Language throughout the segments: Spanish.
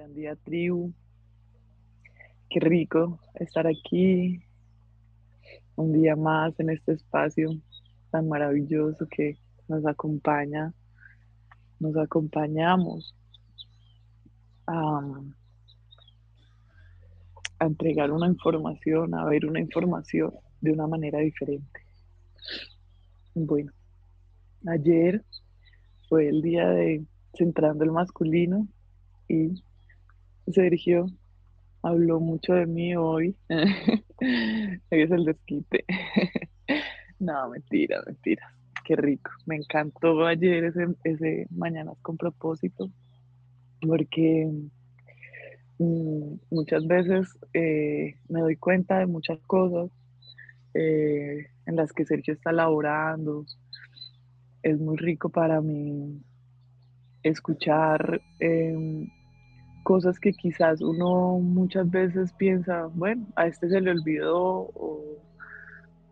Gran día, tribu. Qué rico estar aquí un día más en este espacio tan maravilloso que nos acompaña, nos acompañamos a, a entregar una información, a ver una información de una manera diferente. Bueno, ayer fue el día de Centrando el Masculino y Sergio habló mucho de mí hoy. es el desquite. no, mentira, mentira. Qué rico. Me encantó ayer ese, ese Mañanas con propósito porque mm, muchas veces eh, me doy cuenta de muchas cosas eh, en las que Sergio está laborando. Es muy rico para mí escuchar em, cosas que quizás uno muchas veces piensa, bueno, a este se le olvidó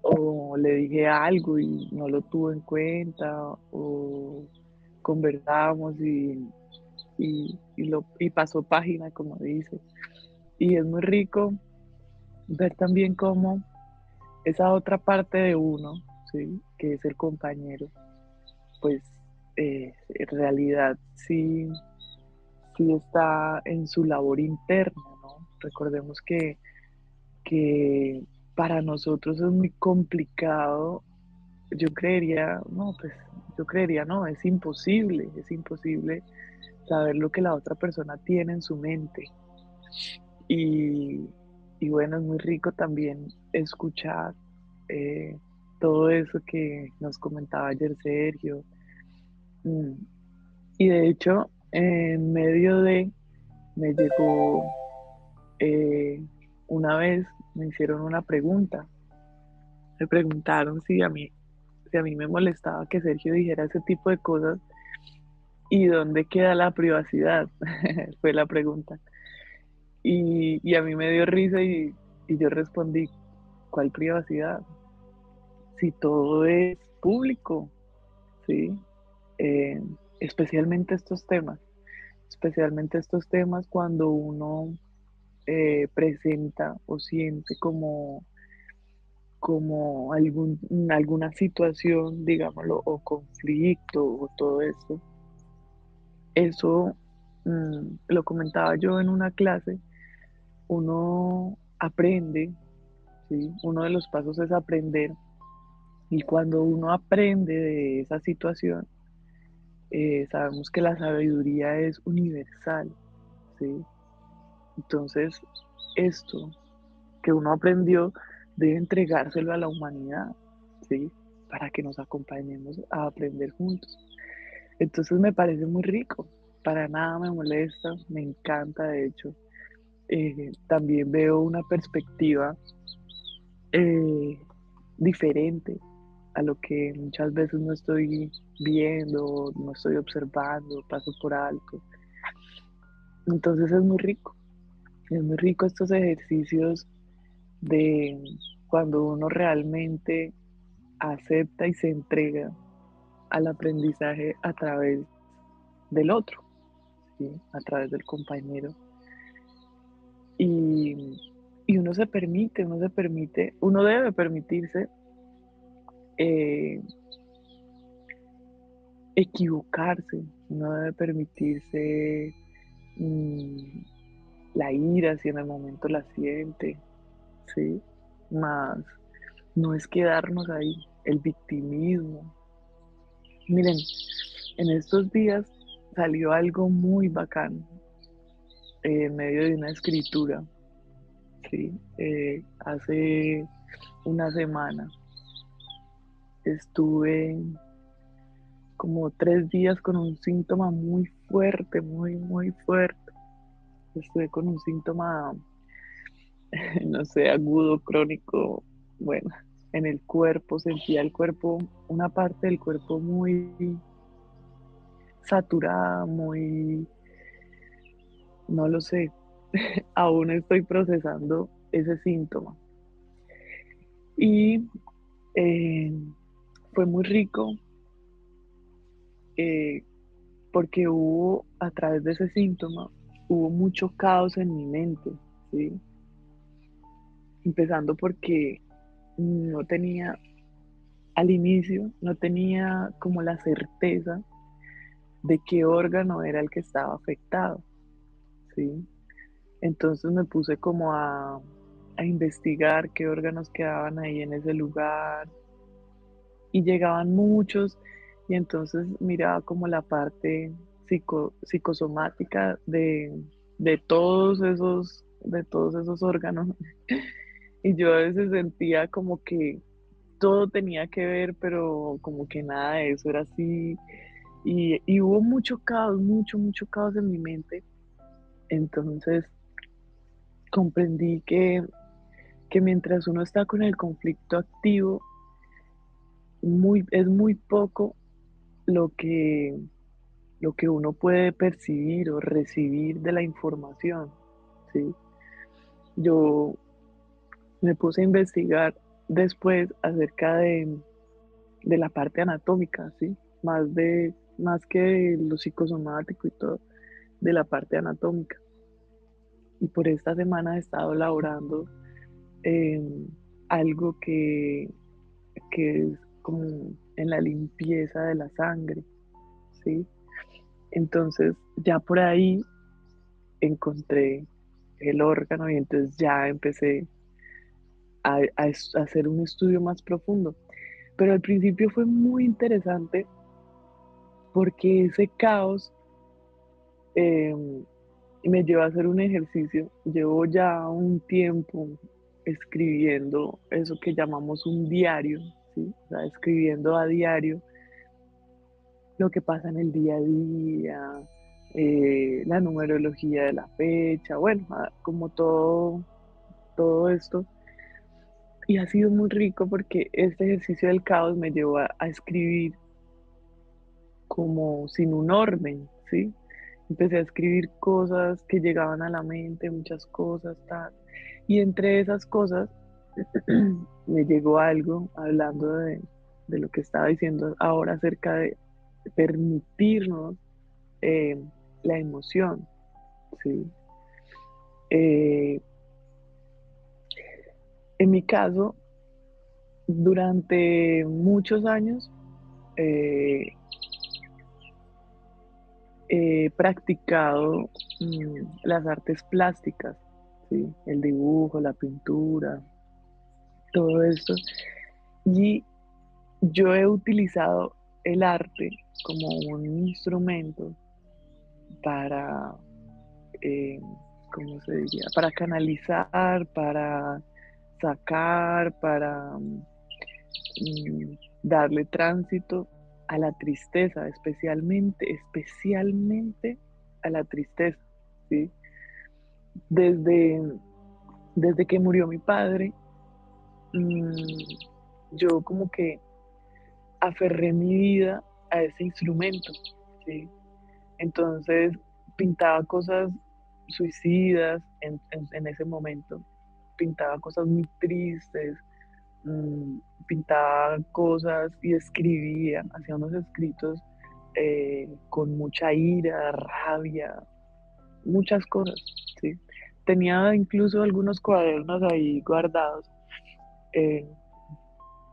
o, le dije algo y no lo tuvo en cuenta o conversamos y, y, lo, y pasó página, como dice. Y es muy rico ver también cómo esa otra parte de uno, ¿sí? que es el compañero, pues eh, en realidad sí está en su labor interna, ¿no? Recordemos que, que para nosotros es muy complicado, yo creería, no, pues yo creería, no, es imposible, es imposible saber lo que la otra persona tiene en su mente. Y, bueno, es muy rico también escuchar eh, todo eso que nos comentaba ayer Sergio. Mm. Y de hecho, en medio de, me llegó eh, una vez, me hicieron una pregunta. Me preguntaron si a mí, si a mí me molestaba que Sergio dijera ese tipo de cosas y dónde queda la privacidad, fue la pregunta. Y, a mí me dio risa y, yo respondí, ¿cuál privacidad? Si todo es público, ¿sí? Eh, especialmente estos temas, especialmente estos temas cuando uno eh, presenta o siente como, como algún, alguna situación, digámoslo, o conflicto o todo eso. Eso mm, lo comentaba yo en una clase, uno aprende, ¿sí? uno de los pasos es aprender, y cuando uno aprende de esa situación, eh, sabemos que la sabiduría es universal, ¿sí? Entonces, esto que uno aprendió debe entregárselo a la humanidad, ¿sí? Para que nos acompañemos a aprender juntos. Entonces me parece muy rico, para nada me molesta, me encanta de hecho. Eh, también veo una perspectiva eh, diferente a lo que muchas veces no estoy viendo, no estoy observando, paso por alto. Entonces es muy rico, es muy rico estos ejercicios de cuando uno realmente acepta y se entrega al aprendizaje a través del otro, a través del compañero. Y, y, uno se permite, uno se permite, uno debe permitirse eh, equivocarse, no debe permitirse mm, la ira si en el momento la siente, ¿sí? Más no es quedarnos ahí, el victimismo. Miren, en estos días salió algo muy bacán en medio de una escritura, ¿sí? Eh, hace una semana estuve como tres días con un síntoma muy fuerte, muy, muy fuerte. Estuve con un síntoma, no sé, agudo, crónico, bueno, en el cuerpo, sentía el cuerpo, una parte del cuerpo muy saturada, muy, no lo sé, aún estoy procesando ese síntoma. Y eh, fue muy rico eh, porque hubo a través de ese síntoma hubo mucho caos en mi mente, ¿sí? Empezando porque no tenía, al inicio, no tenía como la certeza de qué órgano era el que estaba afectado, ¿sí? Entonces me puse como a, a investigar qué órganos quedaban ahí en ese lugar y llegaban muchos y entonces miraba como la parte psicosomática de, todos esos, de todos esos órganos. y yo a veces sentía como que todo tenía que ver, pero como que nada de eso era así. Y, y hubo mucho caos, mucho, mucho caos en mi mente. Entonces comprendí que, que mientras uno está con el conflicto activo, muy, es muy poco lo que lo que uno puede percibir o recibir de la información. ¿sí? Yo me puse a investigar después acerca de, la parte anatómica, ¿sí? más, de, más que de lo psicosomático y todo, de la parte anatómica. Y por esta semana he estado elaborando algo que, que es como en la limpieza de la sangre, ¿sí? Entonces ya por ahí encontré el órgano y entonces ya empecé a, hacer un estudio más profundo. Pero al principio fue muy interesante porque ese caos em, me llevó a hacer un ejercicio. Llevo ya un tiempo escribiendo eso que llamamos un diario, ¿sí? escribiendo a diario lo que pasa en el día a día, eh, la numerología de la fecha, bueno, como todo, todo esto. Y ha sido muy rico porque este ejercicio del caos me llevó a, escribir como sin un orden, ¿sí? Empecé a escribir cosas que llegaban a la mente, muchas cosas, tal. Y entre esas cosas me llegó algo hablando de, lo que estaba diciendo ahora acerca de permitirnos eh, la emoción. ¿sí? Eh, en mi caso, durante muchos años eh, he practicado mm, las artes plásticas, ¿sí? el dibujo, la pintura, todo esto. Y yo he utilizado el arte como un instrumento para, eh, ¿cómo se diría? Para canalizar, para sacar, para mm, darle tránsito a la tristeza, especialmente, especialmente a la tristeza. Desde, desde que murió mi padre, mm, yo como que aferré mi vida a ese instrumento. Entonces pintaba cosas suicidas en, ese momento, pintaba cosas muy tristes, mm, pintaba cosas y escribía, hacía unos escritos eh, con mucha ira, rabia, muchas cosas. Tenía incluso algunos cuadernos ahí guardados. Eh,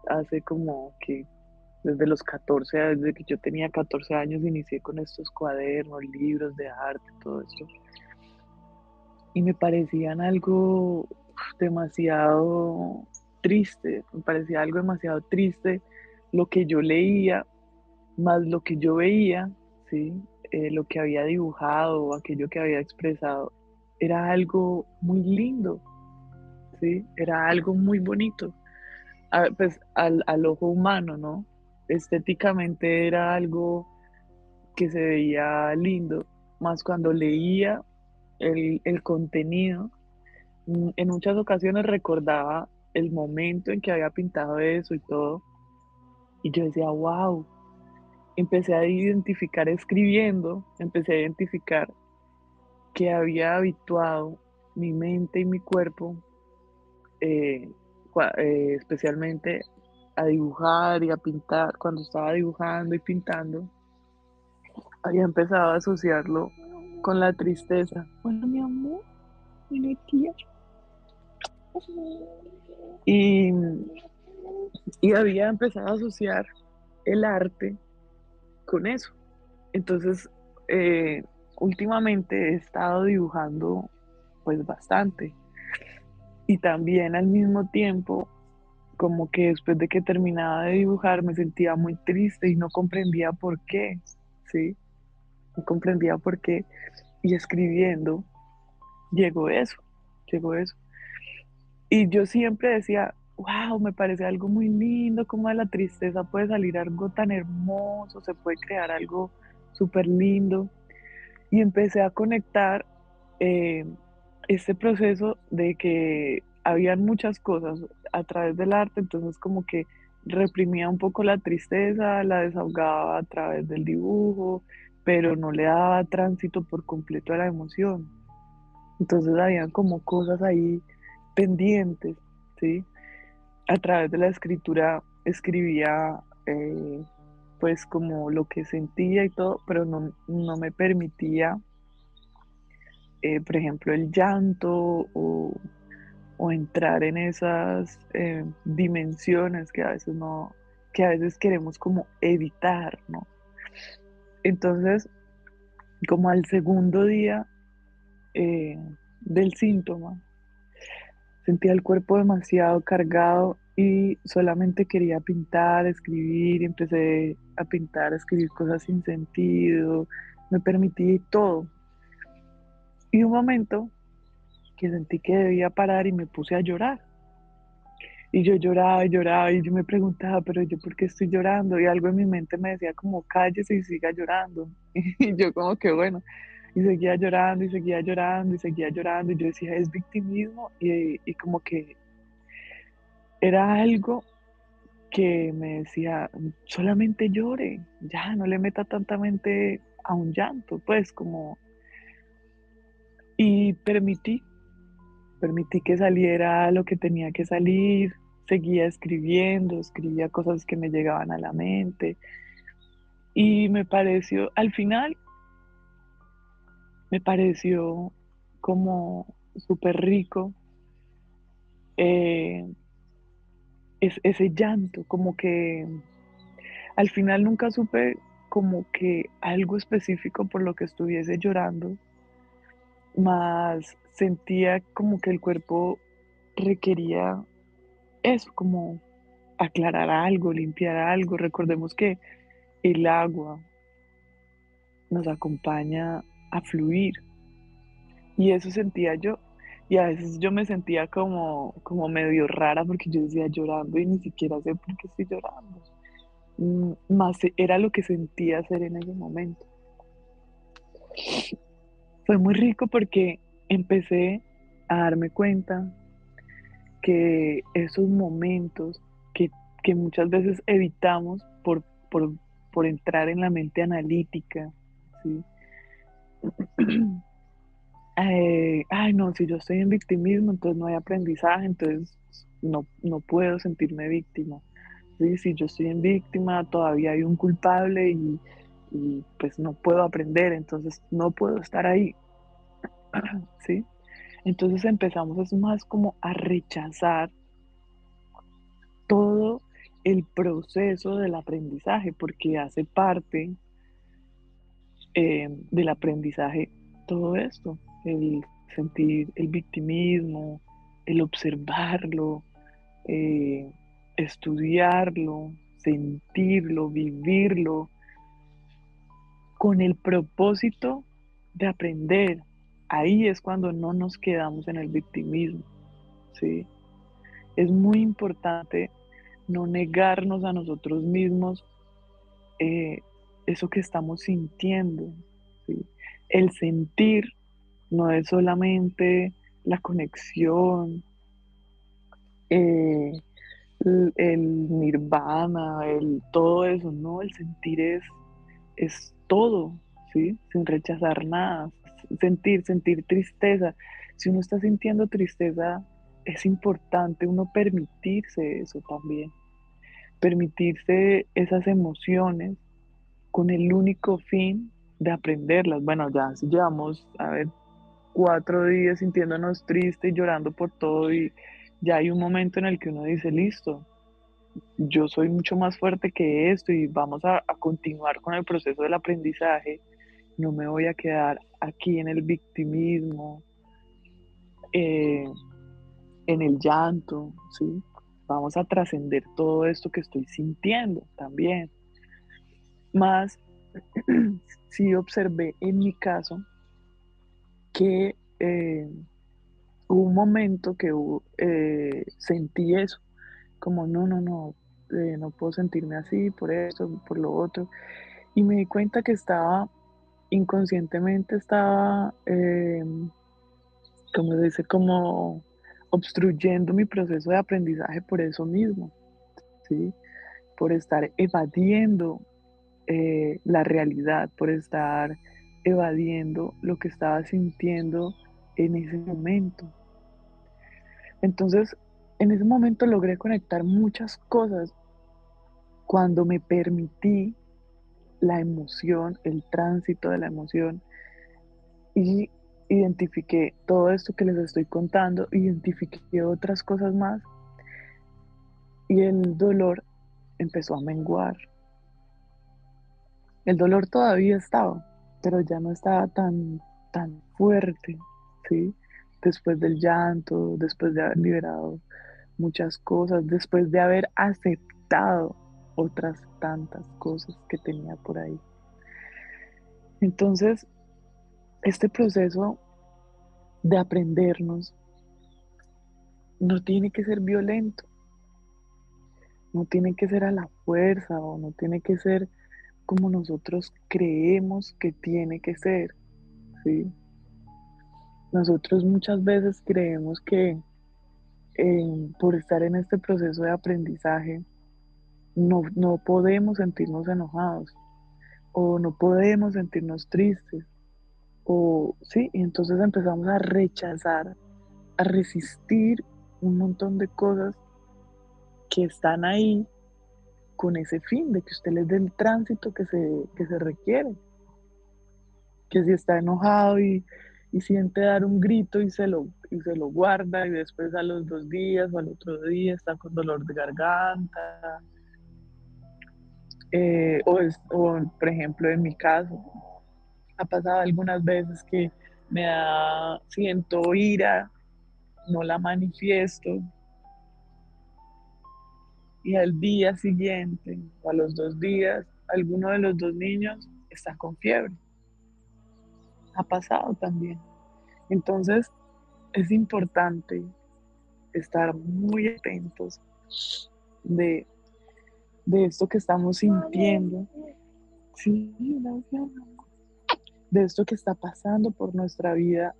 hace como que desde los 14, desde que yo tenía 14 años, inicié con estos cuadernos, libros de arte, todo esto. Y me parecían algo demasiado triste, me parecía algo demasiado triste lo que yo leía, más lo que yo veía, ¿sí? Eh, lo que había dibujado, aquello que había expresado, era algo muy lindo, Era algo muy bonito, pues al, al ojo humano, ¿no? estéticamente era algo que se veía lindo, más cuando leía el, contenido, mm, en muchas ocasiones recordaba el momento en que había pintado eso y todo, y yo decía, wow, empecé a identificar escribiendo, empecé a identificar que había habituado mi mente y mi cuerpo, eh, eh, especialmente a dibujar y a pintar, cuando estaba dibujando y pintando, había empezado a asociarlo con la tristeza. Bueno, mi amor, mi tía. Y, y había empezado a asociar el arte con eso. Entonces, eh, últimamente he estado dibujando pues bastante. Y también al mismo tiempo, como que después de que terminaba de dibujar me sentía muy triste y no comprendía por qué, ¿sí? No comprendía por qué. Y escribiendo, llegó eso, llegó eso. Y yo siempre decía, wow, me parece algo muy lindo, como de la tristeza puede salir algo tan hermoso, se puede crear algo súper lindo. Y empecé a conectar eh, este proceso de que habían muchas cosas a través del arte, entonces como que reprimía un poco la tristeza, la desahogaba a través del dibujo, pero no le daba tránsito por completo a la emoción. Entonces habían como cosas ahí pendientes, ¿sí? A través de la escritura escribía eh, pues como lo que sentía y todo, pero no, me permitía, eh, por ejemplo, el llanto o, entrar en esas eh, dimensiones que a veces no, que a veces queremos como evitar, ¿no? Entonces, como al segundo día eh, del síntoma, sentía el cuerpo demasiado cargado y solamente quería pintar, escribir, empecé a pintar, a escribir cosas sin sentido, me permití todo. Y un momento que sentí que debía parar y me puse a llorar. Y yo lloraba y lloraba y yo me preguntaba, pero yo por qué estoy llorando? Y algo en mi mente me decía como cállese y siga llorando. Y yo como que bueno, y seguía llorando y seguía llorando y seguía llorando y yo decía, es victimismo y, y como que era algo que me decía, solamente llore, ya, no le meta tanta mente a un llanto, pues como... Y permití, permití que saliera lo que tenía que salir, seguía escribiendo, escribía cosas que me llegaban a la mente. Y me pareció, al final, me pareció como súper rico eh, es, ese llanto, como que al final nunca supe como que algo específico por lo que estuviese llorando, más sentía como que el cuerpo requería eso, como aclarar algo, limpiar algo. Recordemos que el agua nos acompaña a fluir y eso sentía yo. Y a veces yo me sentía como, como medio rara porque yo decía llorando y ni siquiera sé por qué estoy llorando. Mm, más era lo que sentía hacer en ese momento. Fue muy rico porque empecé a darme cuenta que esos momentos que, muchas veces evitamos por, por, por entrar en la mente analítica, ¿sí? Eh, ay, no, si yo estoy en victimismo, entonces no hay aprendizaje, entonces no, no puedo sentirme víctima. Si yo estoy en víctima, todavía hay un culpable y, y, pues no puedo aprender, entonces no puedo estar ahí. ¿Sí? Entonces empezamos es más como a rechazar todo el proceso del aprendizaje, porque hace parte eh, del aprendizaje todo esto el sentir el victimismo, el observarlo, eh, estudiarlo, sentirlo, vivirlo, con el propósito de aprender. Ahí es cuando no nos quedamos en el victimismo. ¿sí? Es muy importante no negarnos a nosotros mismos eh, eso que estamos sintiendo. El sentir no es solamente la conexión, eh, el, nirvana, el todo eso, no, el sentir es, es todo, ¿sí? Sin rechazar nada, sentir, sentir tristeza. Si uno está sintiendo tristeza, es importante uno permitirse eso también, permitirse esas emociones con el único fin de aprenderlas. Bueno, ya llevamos, a ver, cuatro días sintiéndonos tristes llorando por todo y ya hay un momento en el que uno dice, listo, yo soy mucho más fuerte que esto y vamos a, continuar con el proceso del aprendizaje. No me voy a quedar aquí en el victimismo, eh, en el llanto, ¿sí? Vamos a trascender todo esto que estoy sintiendo también. Más, sí observé en mi caso que eh, hubo un momento que eh, sentí eso, como no, no, no, eh, no puedo sentirme así por esto, por lo otro. Y me di cuenta que estaba, inconscientemente estaba, como se dice, como obstruyendo mi proceso de aprendizaje por eso mismo, ¿sí? Por estar evadiendo eh, la realidad, por estar evadiendo lo que estaba sintiendo en ese momento. Entonces, en ese momento logré conectar muchas cosas cuando me permití la emoción, el tránsito de la emoción y identifiqué todo esto que les estoy contando, identifiqué otras cosas más y el dolor empezó a menguar. El dolor todavía estaba, pero ya no estaba tan, tan fuerte, ¿sí? Después del llanto, después de haber liberado muchas cosas, después de haber aceptado otras tantas cosas que tenía por ahí. Entonces, este proceso de aprendernos no tiene que ser violento, no tiene que ser a la fuerza o no tiene que ser como nosotros creemos que tiene que ser, ¿sí? Nosotros muchas veces creemos que eh, por estar en este proceso de aprendizaje no, no podemos sentirnos enojados o no podemos sentirnos tristes o sí, y entonces empezamos a rechazar, a resistir un montón de cosas que están ahí con ese fin de que usted les dé el tránsito que se, se requiere. Que si está enojado y, siente dar un grito y se, lo, y se lo guarda y después a los dos días o al otro día está con dolor de garganta. Eh, o, o, por ejemplo, en mi caso, ha pasado algunas veces que me siento ira, no la manifiesto. Y al día siguiente o a los dos días, alguno de los dos niños está con fiebre. Ha pasado también. Entonces, es importante estar muy atentos de, de esto que estamos sintiendo. Sí, de esto que está pasando por nuestra vida,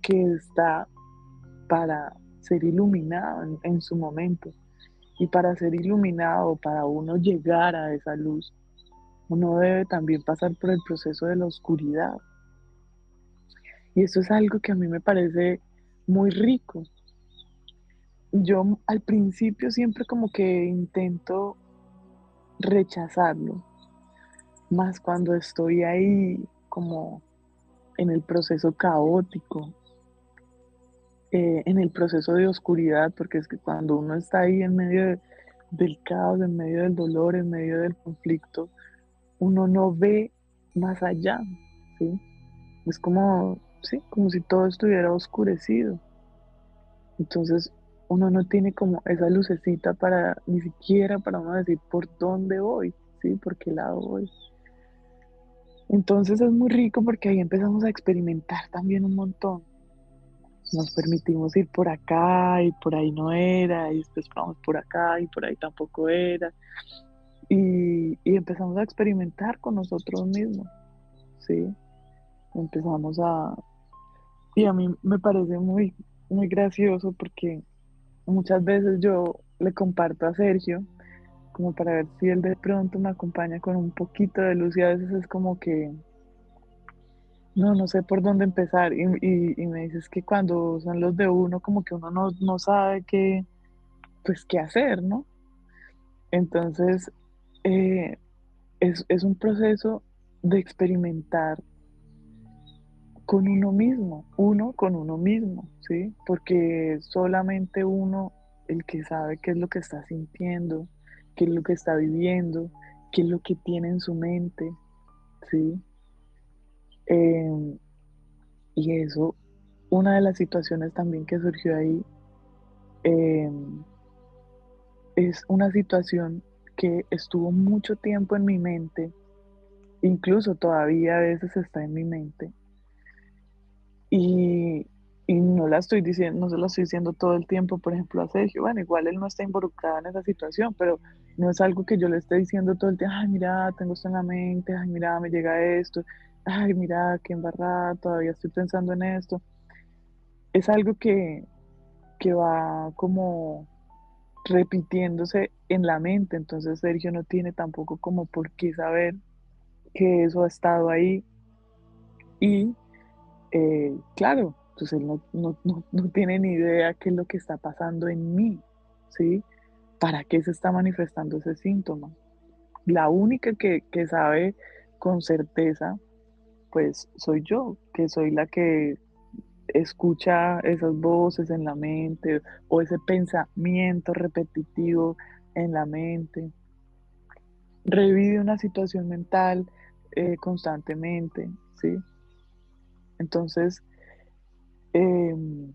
que está para ser iluminado en, su momento. Y para ser iluminado, para uno llegar a esa luz, uno debe también pasar por el proceso de la oscuridad. Y eso es algo que a mí me parece muy rico. Yo al principio siempre como que intento rechazarlo, más cuando estoy ahí como en el proceso caótico, eh, en el proceso de oscuridad, porque es que cuando uno está ahí en medio del caos, en medio del dolor, en medio del conflicto, uno no ve más allá, ¿sí? Es como, sí, como si todo estuviera oscurecido. Entonces, uno no tiene como esa lucecita para, ni siquiera para uno decir por dónde voy, ¿sí? ¿Por qué lado voy? Entonces es muy rico porque ahí empezamos a experimentar también un montón. Nos permitimos ir por acá y por ahí no era, y después vamos por acá y por ahí tampoco era. Y, empezamos a experimentar con nosotros mismos, ¿sí? Empezamos a... Y a mí me parece muy, muy gracioso porque muchas veces yo le comparto a Sergio como para ver si él de pronto me acompaña con un poquito de luz y a veces es como que no, no sé por dónde empezar y, me dices que cuando son los de uno como que uno no, sabe qué, pues qué hacer, ¿no? Entonces eh, es, un proceso de experimentar con uno mismo, uno con uno mismo, ¿sí? Porque solamente uno el que sabe qué es lo que está sintiendo, qué es lo que está viviendo, qué es lo que tiene en su mente, ¿sí? Em, y eso, una de las situaciones también que surgió ahí, em, es una situación que estuvo mucho tiempo en mi mente, incluso todavía a veces está en mi mente, y, no la estoy diciendo, no se lo estoy diciendo todo el tiempo, por ejemplo, a Sergio. Bueno, igual él no está involucrado en esa situación, pero no es algo que yo le esté diciendo todo el tiempo, ay, mira, tengo esto en la mente, ay, mira, me llega esto, ay, mira, qué embarrada, todavía estoy pensando en esto. Es algo que, que va como repitiéndose en la mente, entonces Sergio no tiene tampoco como por qué saber que eso ha estado ahí y eh, claro, pues él no, no, tiene ni idea qué es lo que está pasando en mí, ¿sí? ¿Para qué se está manifestando ese síntoma? La única que, que sabe con certeza, pues soy yo, que soy la que escucha esas voces en la mente o ese pensamiento repetitivo en la mente. Revive una situación mental eh, constantemente, ¿sí? Entonces, em,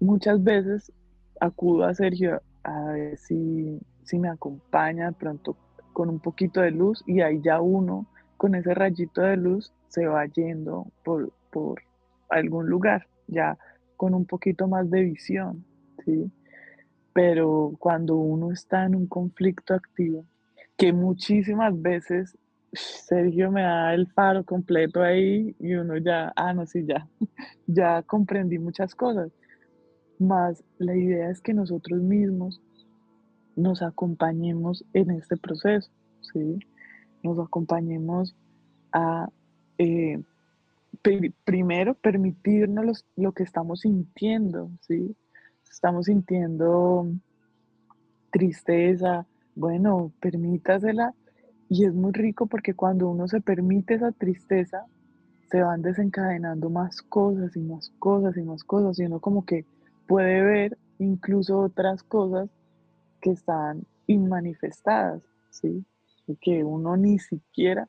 muchas veces acudo a Sergio a ver si, me acompaña de pronto con un poquito de luz y ahí ya uno con ese rayito de luz se va yendo por, por algún lugar, ya con un poquito más de visión, ¿sí? Pero cuando uno está en un conflicto activo, que muchísimas veces Sergio me da el faro completo ahí y uno ya, ah, no, sí, ya, ya comprendí muchas cosas. Más la idea es que nosotros mismos nos acompañemos en este proceso, ¿sí? Nos acompañemos a, eh, primero, permitirnos lo que estamos sintiendo, ¿sí? Estamos sintiendo tristeza, bueno, permítasela y es muy rico porque cuando uno se permite esa tristeza, se van desencadenando más cosas y más cosas y más cosas. Y uno como que puede ver incluso otras cosas que están inmanifestadas, ¿sí? Y que uno ni siquiera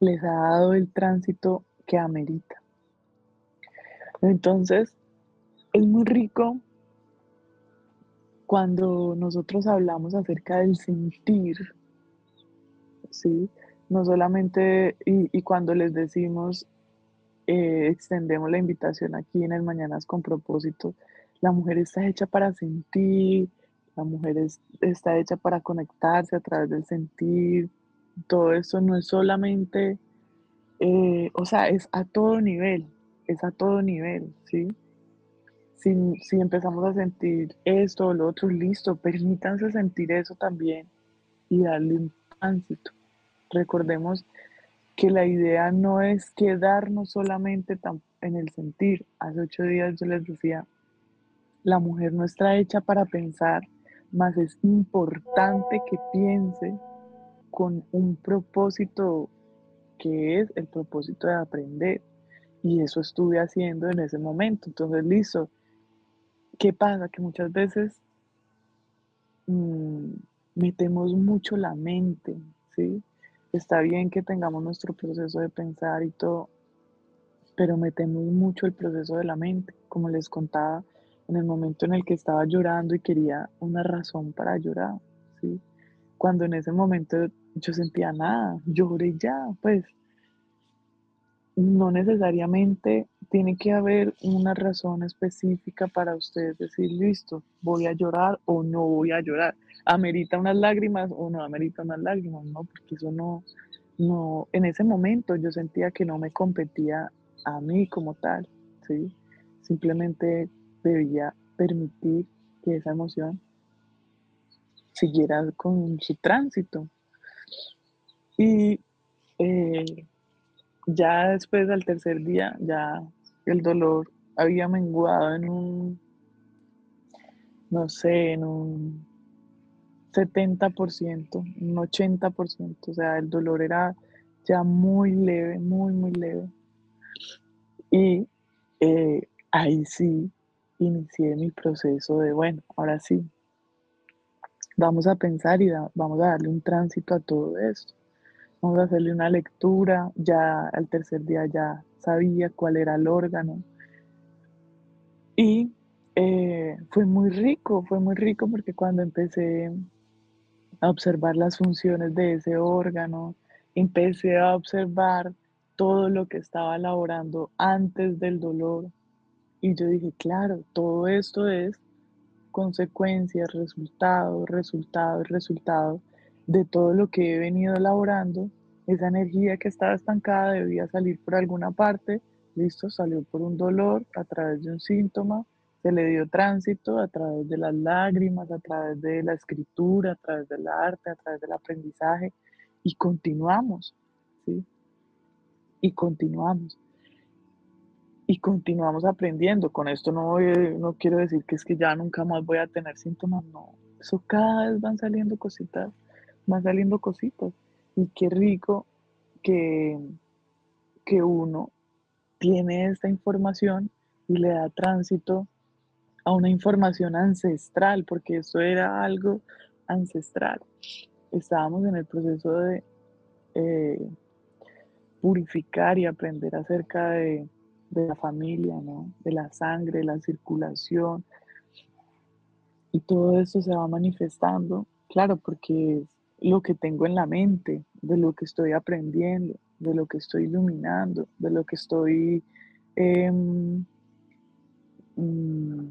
les ha dado el tránsito que amerita. Entonces, es muy rico cuando nosotros hablamos acerca del sentir, ¿sí? No solamente, y, cuando les decimos, eh, extendemos la invitación aquí en el Mañanas con propósito, la mujer está hecha para sentir, la mujer está hecha para conectarse a través del sentir, todo eso no es solamente, eh, o sea, es a todo nivel, es a todo nivel, ¿sí? Si, si, empezamos a sentir esto o lo otro, listo, permítanse sentir eso también y darle un tránsito. Recordemos que la idea no es quedarnos solamente en el sentir. Hace ocho días yo les decía, la mujer no está hecha para pensar, más es importante que piense con un propósito que es el propósito de aprender. Y eso estuve haciendo en ese momento. Entonces, listo. ¿Qué pasa? Que muchas veces mm, metemos mucho la mente, ¿sí? Está bien que tengamos nuestro proceso de pensar y todo, pero metemos mucho el proceso de la mente, como les contaba, en el momento en el que estaba llorando y quería una razón para llorar, ¿sí? Cuando en ese momento yo sentía nada, lloré ya, pues no necesariamente tiene que haber una razón específica para ustedes decir, listo, voy a llorar o no voy a llorar. ¿Amerita unas lágrimas o no amerita unas lágrimas? No, porque eso no, no, en ese momento yo sentía que no me competía a mí como tal, ¿sí? Simplemente debía permitir que esa emoción siguiera con su tránsito. Y eh, ya después del tercer día, ya el dolor había menguado en un, no sé, en un 70%, un 80%, o sea, el dolor era ya muy leve, muy, muy leve. Y eh, ahí sí inicié mi proceso de, bueno, ahora sí, vamos a pensar y vamos a darle un tránsito a todo esto. Vamos a hacerle una lectura, ya al tercer día ya sabía cuál era el órgano. Y eh, fue muy rico, fue muy rico porque cuando empecé a observar las funciones de ese órgano, empecé a observar todo lo que estaba elaborando antes del dolor. Y yo dije, claro, todo esto es consecuencia, resultado, resultado, resultado de todo lo que he venido elaborando. Esa energía que estaba estancada debía salir por alguna parte. Listo, salió por un dolor a través de un síntoma se le dio tránsito a través de las lágrimas, a través de la escritura, a través del arte, a través del aprendizaje y continuamos, ¿sí? Y continuamos. Y continuamos aprendiendo. Con esto no, no quiero decir que es que ya nunca más voy a tener síntomas, no. Eso cada vez van saliendo cositas, van saliendo cositas. Y qué rico que, que uno tiene esta información y le da tránsito a una información ancestral, porque eso era algo ancestral. Estábamos en el proceso de eh, purificar y aprender acerca de, la familia, de la sangre, la circulación. Y todo eso se va manifestando, claro, porque es lo que tengo en la mente, de lo que estoy aprendiendo, de lo que estoy iluminando, de lo que estoy em, mm,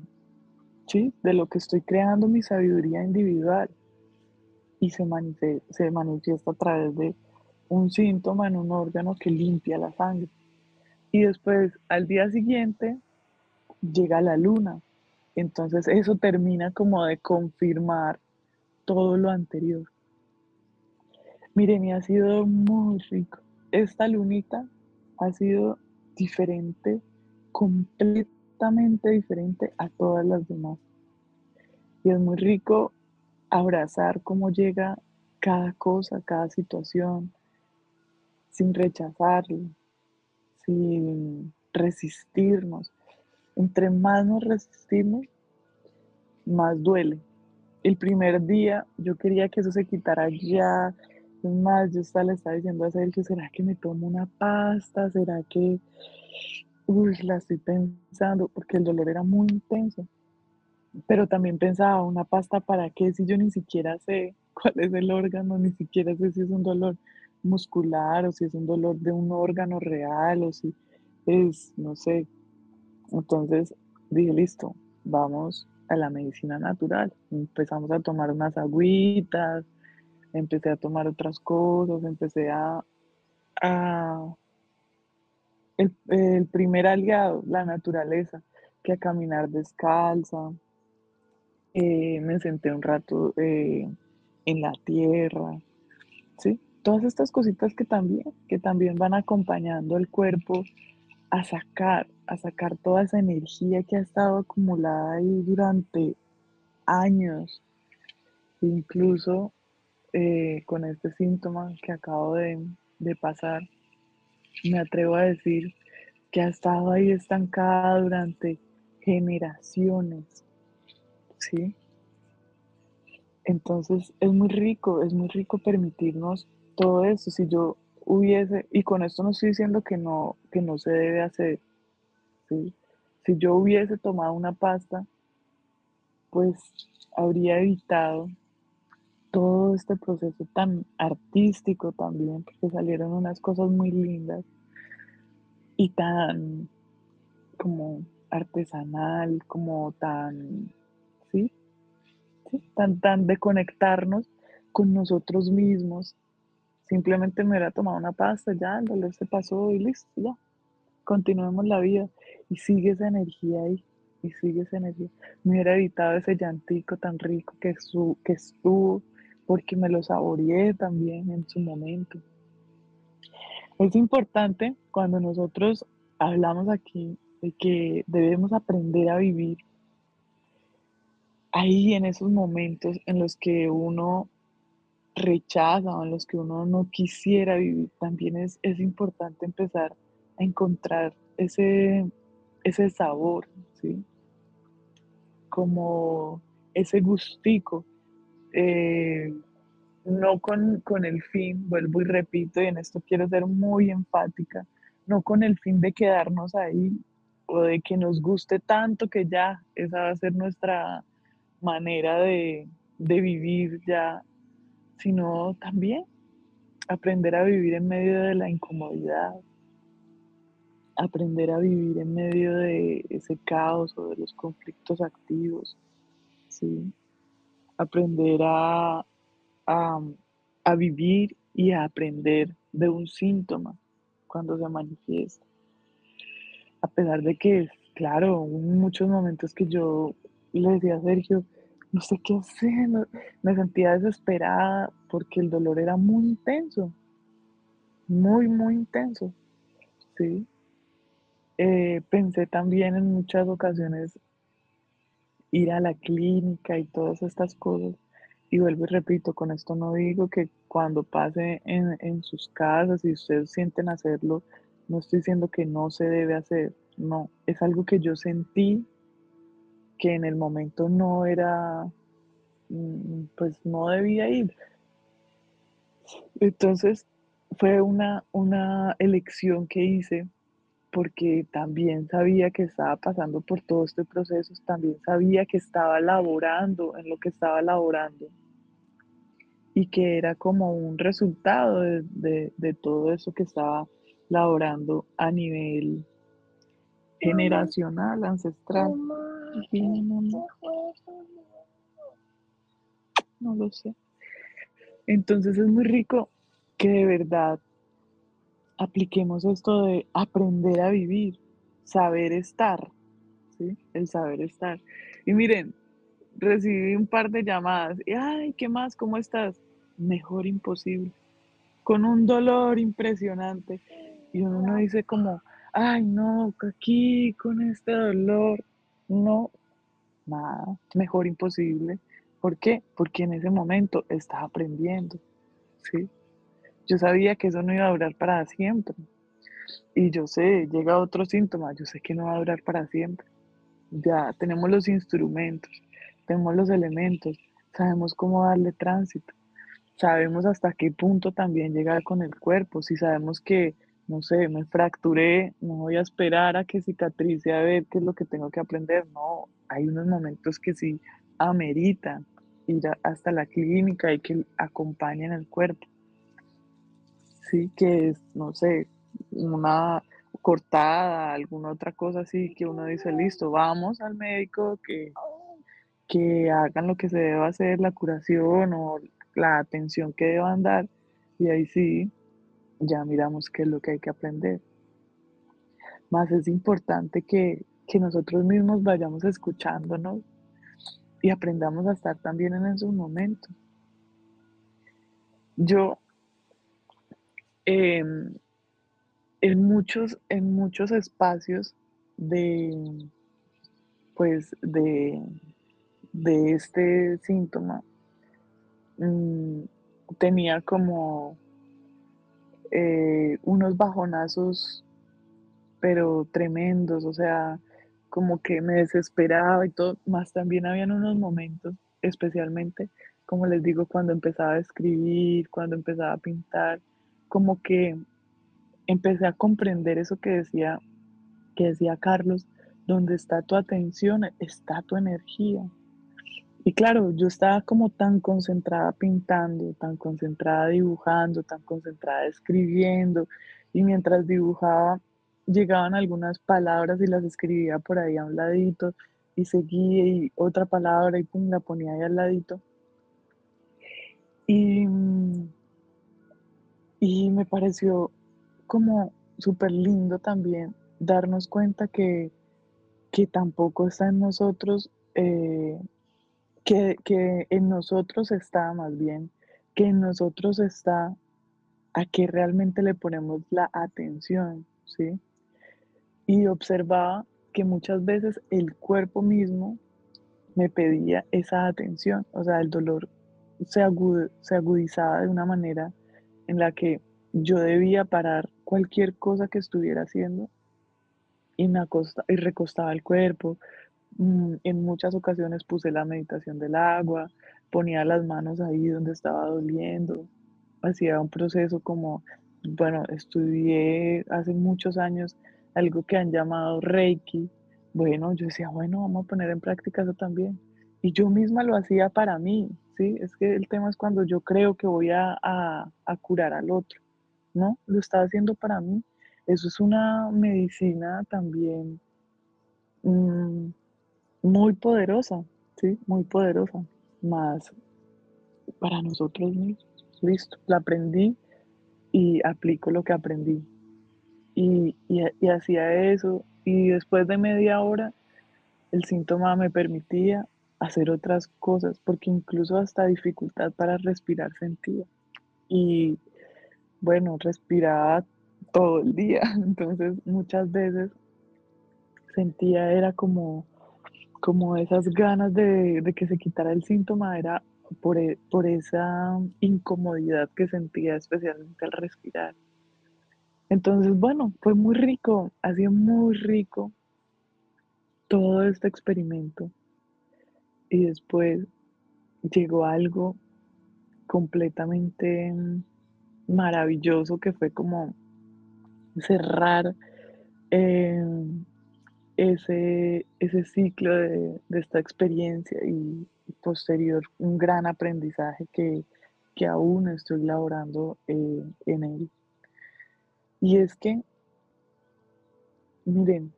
de lo que estoy creando mi sabiduría individual y se manifiesta, se manifiesta a través de un síntoma en un órgano que limpia la sangre. Y después, al día siguiente, llega la luna. Entonces eso termina como de confirmar todo lo anterior. Miren, y ha sido muy rico. Esta lunita ha sido diferente, completamente diferente a todas las demás. Y es muy rico abrazar cómo llega cada cosa, cada situación, sin rechazarlo, sin resistirnos. Entre más nos resistimos, más duele. El primer día yo quería que eso se quitara ya. Es más, yo le estaba diciendo a Sergio, ¿será que me tomo una pasta? ¿Será que uy, la estoy pensando, porque el dolor era muy intenso. Pero también pensaba, una pasta para qué si yo ni siquiera sé cuál es el órgano, ni siquiera sé si es un dolor muscular o si es un dolor de un órgano real o si es, no sé. Entonces dije, listo, vamos a la medicina natural. Empezamos a tomar unas agüitas, empecé a tomar otras cosas, empecé a, a el, primer aliado, la naturaleza, que a caminar descalza. Eh, me senté un rato eh, en la tierra, ¿sí? Todas estas cositas que también, que también van acompañando al cuerpo a sacar, a sacar toda esa energía que ha estado acumulada ahí durante años, incluso eh, con este síntoma que acabo de, de pasar me atrevo a decir que ha estado ahí estancada durante generaciones. ¿Sí? Entonces es muy rico, es muy rico permitirnos todo eso. Si yo hubiese, y con esto no estoy diciendo que no, que no se debe hacer, ¿sí? si yo hubiese tomado una pasta, pues habría evitado todo este proceso tan artístico también, porque salieron unas cosas muy lindas y tan como artesanal, como tan, ¿sí? ¿Sí? Tan, tan de conectarnos con nosotros mismos. Simplemente me hubiera tomado una pasta, ya, el dolor se pasó y listo, ya. Continuemos la vida y sigue esa energía ahí, y sigue esa energía. Me hubiera evitado ese llantico tan rico que, su, que estuvo porque me lo saboreé también en su momento. Es importante cuando nosotros hablamos aquí de que debemos aprender a vivir ahí en esos momentos en los que uno rechaza o en los que uno no quisiera vivir, también es, es importante empezar a encontrar ese, ese sabor, ¿sí? Como ese gustico, eh, no con, con el fin, vuelvo y repito, y en esto quiero ser muy enfática, no con el fin de quedarnos ahí o de que nos guste tanto que ya esa va a ser nuestra manera de, de vivir ya, sino también aprender a vivir en medio de la incomodidad, aprender a vivir en medio de ese caos o de los conflictos activos, ¿sí? Aprender a, a, a vivir y a aprender de un síntoma cuando se manifiesta. A pesar de que, claro, hubo muchos momentos que yo le decía a Sergio, no sé qué hacer, me sentía desesperada porque el dolor era muy intenso, muy, muy intenso, ¿sí? Eh, pensé también en muchas ocasiones ir a la clínica y todas estas cosas. Y vuelvo y repito, con esto no digo que cuando pase en, en sus casas y ustedes sienten hacerlo, no estoy diciendo que no se debe hacer, no, es algo que yo sentí que en el momento no era, mm, pues no debía ir. Entonces fue una, una elección que hice porque también sabía que estaba pasando por todo este proceso, también sabía que estaba laborando en lo que estaba laborando y que era como un resultado de, de- de todo eso que estaba laborando a nivel generacional, ancestral. No lo sé. Entonces es muy rico que de verdad apliquemos esto de aprender a vivir, saber estar, ¿sí? El saber estar. Y miren, recibí un par de llamadas y, ay, ¿qué más? ¿Cómo estás? Mejor imposible, con un dolor impresionante. Y uno no dice como, ay, no, aquí con este dolor. No, nada, mejor imposible. ¿Por qué? Porque en ese momento estaba aprendiendo, ¿sí? Yo sabía que eso no iba a durar para siempre. Y yo sé, llega otro síntoma, yo sé que no va a durar para siempre. Ya tenemos los instrumentos, tenemos los elementos, sabemos cómo darle tránsito, sabemos hasta qué punto también llegar con el cuerpo. Si sabemos que, no sé, me fracturé, no voy a esperar a que cicatrice a ver qué es lo que tengo que aprender. No, hay unos momentos que sí ameritan ir hasta la clínica y que acompañen el cuerpo. Sí, que es, no sé, una cortada, alguna otra cosa así, que uno dice, listo, vamos al médico, que, que hagan lo que se deba hacer, la curación o la atención que deban dar, y ahí sí, ya miramos qué es lo que hay que aprender. Más es importante que, que nosotros mismos vayamos escuchándonos y aprendamos a estar también en esos momentos. Yo, em, en muchos, en muchos espacios de, pues, de, de este síntoma, mm, tenía como eh, unos bajonazos, pero tremendos, o sea, como que me desesperaba y todo, más también habían unos momentos, especialmente, como les digo, cuando empezaba a escribir, cuando empezaba a pintar, como que empecé a comprender eso que decía, que decía Carlos, donde está tu atención, está tu energía. Y claro, yo estaba como tan concentrada pintando, tan concentrada dibujando, tan concentrada escribiendo, y mientras dibujaba llegaban algunas palabras y las escribía por ahí a un ladito, y seguía y otra palabra y pum, la ponía ahí al ladito. Y, mm, y me pareció como súper lindo también darnos cuenta que, que tampoco está en nosotros eh, que, que en nosotros está más bien, que en nosotros está a que realmente le ponemos la atención, ¿sí? Y observaba que muchas veces el cuerpo mismo me pedía esa atención, o sea, el dolor se, se agudizaba de una manera en la que yo debía parar cualquier cosa que estuviera haciendo y me acosta, y recostaba el cuerpo. Mm, en muchas ocasiones puse la meditación del agua, ponía las manos ahí donde estaba doliendo, hacía un proceso como, bueno, estudié hace muchos años algo que han llamado Reiki. Bueno, yo decía, bueno, vamos a poner en práctica eso también. Y yo misma lo hacía para mí, Es que el tema es cuando yo creo que voy a, a curar al otro, ¿no? Lo estaba haciendo para mí. Eso es una medicina también mm, muy poderosa, ¿sí? Muy poderosa. Más para nosotros mismos. Listo, la aprendí y aplico lo que aprendí. Y, y, hacía eso. Y después de media hora, el síntoma me permitía hacer otras cosas, porque incluso hasta dificultad para respirar sentía. Y bueno, respiraba todo el día. Entonces muchas veces sentía era como, como esas ganas de, que se quitara el síntoma, era por, e, por esa incomodidad que sentía especialmente al respirar. Entonces, bueno, fue muy rico, ha sido muy rico todo este experimento. Y después llegó algo completamente maravilloso que fue como cerrar eh, ese, ese ciclo de, esta experiencia y, posterior un gran aprendizaje que, aún estoy laborando eh, en él. Y es que, miren,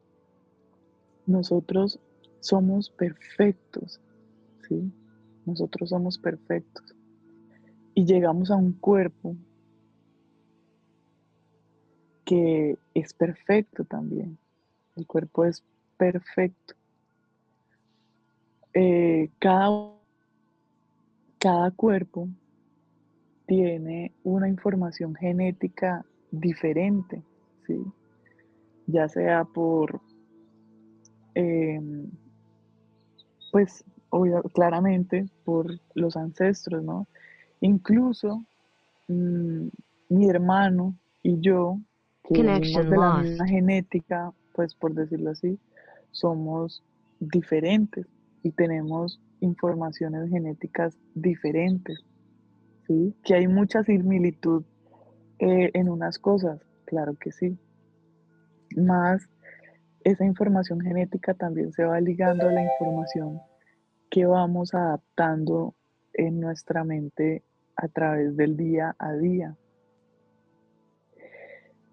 nosotros somos perfectos, ¿sí? Nosotros somos perfectos. Y llegamos a un cuerpo que es perfecto también. El cuerpo es perfecto. Eh, cada, cada cuerpo tiene una información genética diferente, ¿sí? ya sea por, em, pues, claramente por los ancestros, ¿no? Incluso mm, mi hermano y yo que de la misma genética, pues por decirlo así, somos diferentes y tenemos informaciones genéticas diferentes, ¿sí? Que hay mucha similitud eh, en unas cosas, claro que sí. Más esa información genética también se va ligando a la información que vamos adaptando en nuestra mente a través del día a día.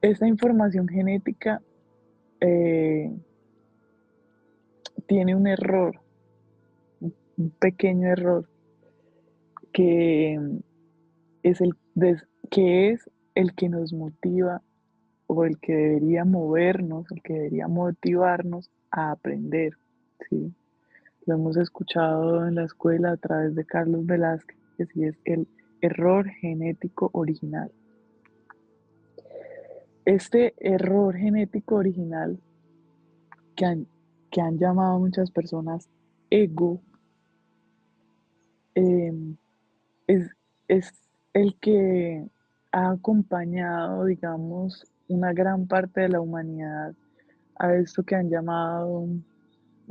Esa información genética eh, tiene un error, un pequeño error, que es el, que es el que nos motiva o el que debería movernos, el que debería motivarnos a aprender. ¿sí? Lo hemos escuchado en la escuela a través de Carlos Velázquez y es el error genético original. Este error genético original que han, que han llamado muchas personas ego em, es, es el que ha acompañado, digamos, una gran parte de la humanidad a esto que han llamado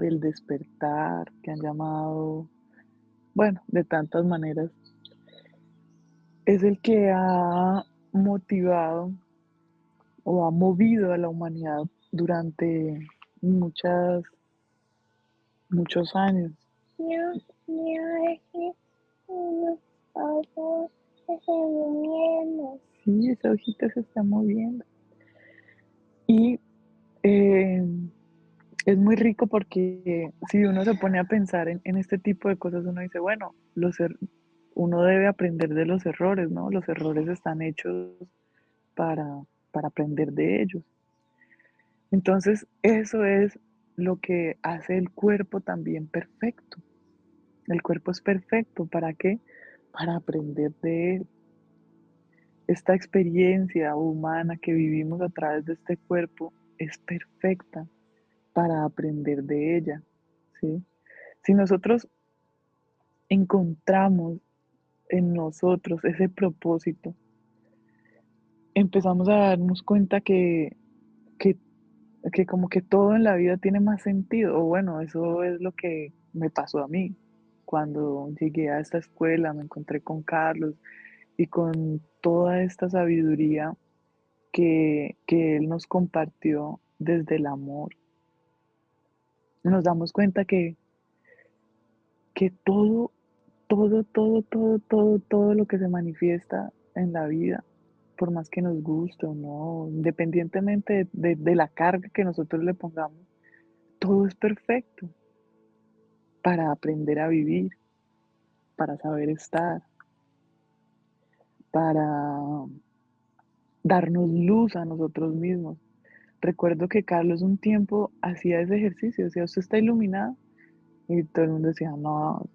el despertar, que han llamado, bueno, de tantas maneras, es el que ha motivado o ha movido a la humanidad durante muchas, muchos años. Sí, esa hojita se está moviendo. Y eh, es muy rico porque si uno se pone a pensar en, este tipo de cosas, uno dice, bueno, los er, uno debe aprender de los errores, ¿no? Los errores están hechos para para aprender de ellos. Entonces, eso es lo que hace el cuerpo también perfecto. El cuerpo es perfecto. ¿Para qué? Para aprender de él. Esta experiencia humana que vivimos a través de este cuerpo es perfecta para aprender de ella. ¿sí? Si nosotros encontramos en nosotros, ese propósito, empezamos a darnos cuenta que, que, como que todo en la vida tiene más sentido. O bueno, eso es lo que me pasó a mí. Cuando llegué a esta escuela, me encontré con Carlos y con toda esta sabiduría que, que él nos compartió desde el amor. Nos damos cuenta que, que todo, todo, todo, todo, todo, todo lo que se manifiesta en la vida por más que nos guste o no, independientemente de, la carga que nosotros le pongamos, todo es perfecto para aprender a vivir, para saber estar, para darnos luz a nosotros mismos. Recuerdo que Carlos un tiempo hacía ese ejercicio, decía, usted está iluminado. Y todo el mundo decía, no,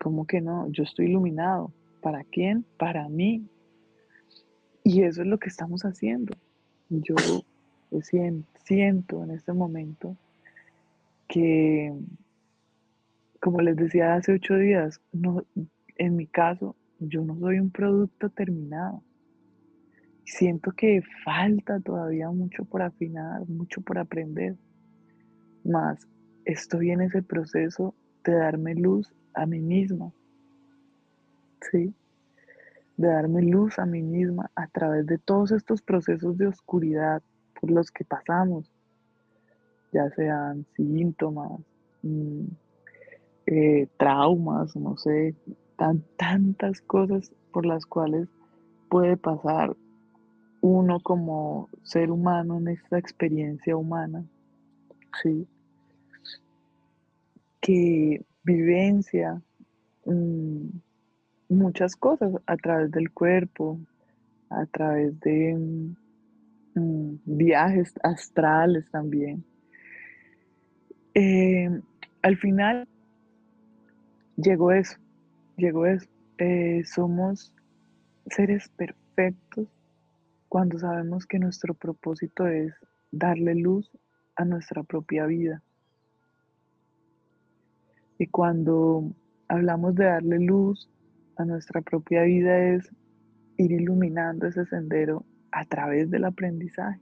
¿cómo que no? Yo estoy iluminado. ¿Para quién? Para mí, y eso es lo que estamos haciendo. Yo siento en este momento que, como les decía hace ocho días, no, en mi caso, yo no soy un producto terminado. Siento que falta todavía mucho por afinar, mucho por aprender. Más estoy en ese proceso de darme luz a mí misma. ¿Sí? de darme luz a mí misma a través de todos estos procesos de oscuridad por los que pasamos, ya sean síntomas, mm, eh, traumas, no sé, tan, tantas cosas por las cuales puede pasar uno como ser humano en esta experiencia humana, ¿sí? Que vivencia, mm, muchas cosas a través del cuerpo, a través de mm, viajes astrales también. Eh, al final llegó eso, llegó eso. Eh, somos seres perfectos cuando sabemos que nuestro propósito es darle luz a nuestra propia vida. Y cuando hablamos de darle luz a nuestra propia vida es ir iluminando ese sendero a través del aprendizaje.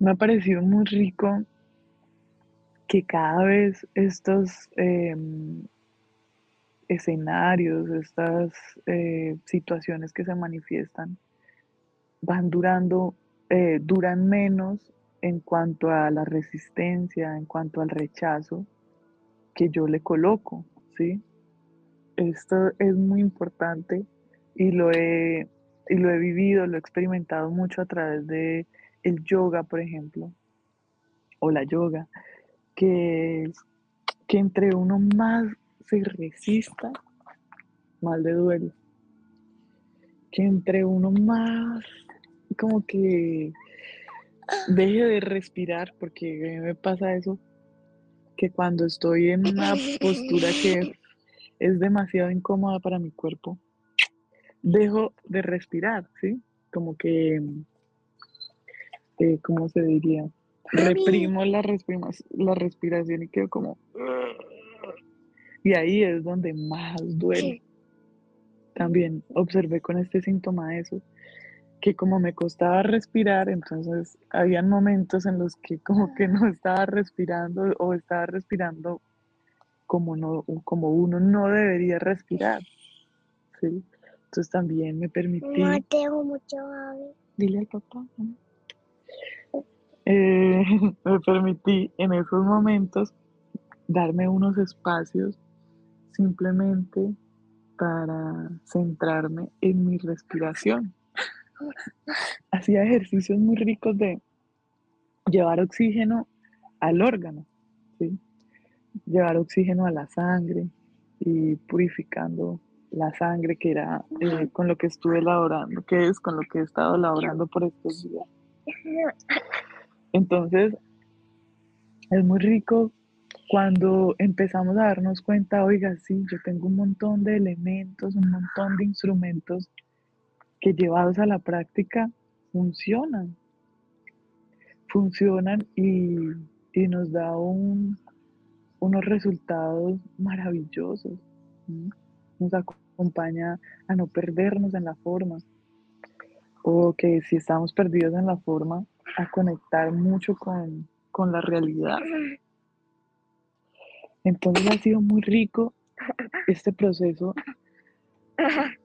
Me ha parecido muy rico que cada vez estos em, escenarios, estas eh, situaciones que se manifiestan, van durando, eh, duran menos en cuanto a la resistencia, en cuanto al rechazo que yo le coloco, ¿sí? Esto es muy importante y lo he, lo he vivido, lo he experimentado mucho a través de el yoga, por ejemplo, o la yoga, que, que entre uno más se resista, mal de duelo. Que entre uno más como que deje de respirar, porque a mí me pasa eso, que cuando estoy en una postura que es demasiado incómoda para mi cuerpo, dejo de respirar, ¿sí? Como que, eh, ¿cómo se diría? Reprimo la, la respiración y quedo como... Y ahí es donde más duele. También observé con este síntoma eso, que como me costaba respirar, entonces habían momentos en los que como que no estaba respirando o estaba respirando como, no, como uno no debería respirar. ¿sí? Entonces también me permití... No tengo mucho Dile al papá. Eh, me permití en esos momentos darme unos espacios simplemente para centrarme en mi respiración. Hacía ejercicios muy ricos de llevar oxígeno al órgano, ¿sí? llevar oxígeno a la sangre y purificando la sangre que era eh, con lo que estuve elaborando, que es con lo que he estado elaborando por estos días. Entonces, es muy rico cuando empezamos a darnos cuenta, oiga, sí, yo tengo un montón de elementos, un montón de instrumentos que llevados a la práctica funcionan, funcionan y, nos da un, unos resultados maravillosos. nos acompaña a no perdernos en la forma, o que si estamos perdidos en la forma, a conectar mucho con, con la realidad. Entonces ha sido muy rico este proceso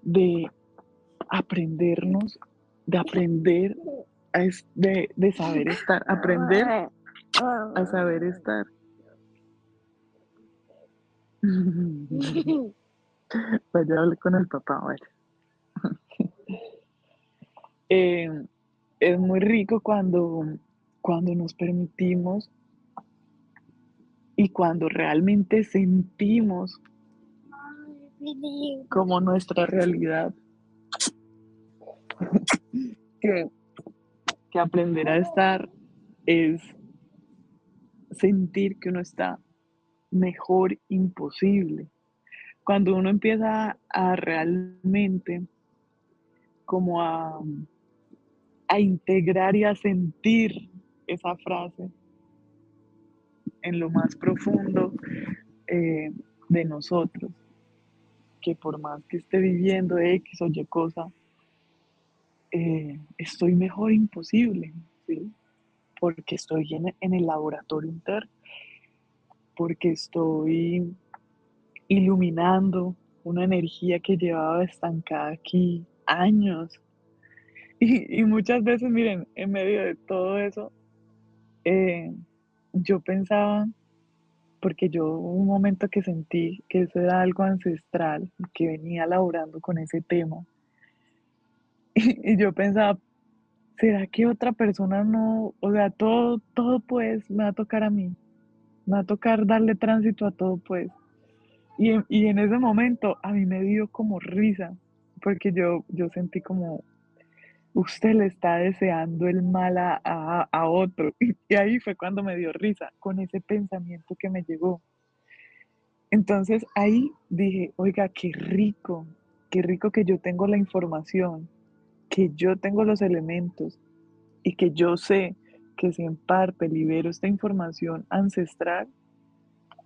de aprendernos, de aprender, de, de saber estar, aprender a saber estar. Vaya, hablé con el papá, vaya. Eh, es muy rico cuando, cuando nos permitimos y cuando realmente sentimos como nuestra realidad que, que aprender a estar es sentir que uno está mejor imposible. Cuando uno empieza a realmente como a, a integrar y a sentir esa frase en lo más profundo eh, de nosotros, que por más que esté viviendo X o Y cosa, eh, estoy mejor imposible, ¿sí? porque estoy en, el laboratorio interno, porque estoy iluminando una energía que llevaba estancada aquí años. Y, muchas veces, miren, en medio de todo eso, eh, yo pensaba, porque yo un momento que sentí que eso era algo ancestral, que venía laborando con ese tema. Y, yo pensaba, ¿será que otra persona no? O sea, todo, todo pues me va a tocar a mí. Me va a tocar darle tránsito a todo pues. Y, y en ese momento a mí me dio como risa, porque yo, yo sentí como, usted le está deseando el mal a, otro. Y ahí fue cuando me dio risa, con ese pensamiento que me llegó. Entonces ahí dije, oiga, qué rico, qué rico que yo tengo la información, que yo tengo los elementos y que yo sé que si en parte libero esta información ancestral,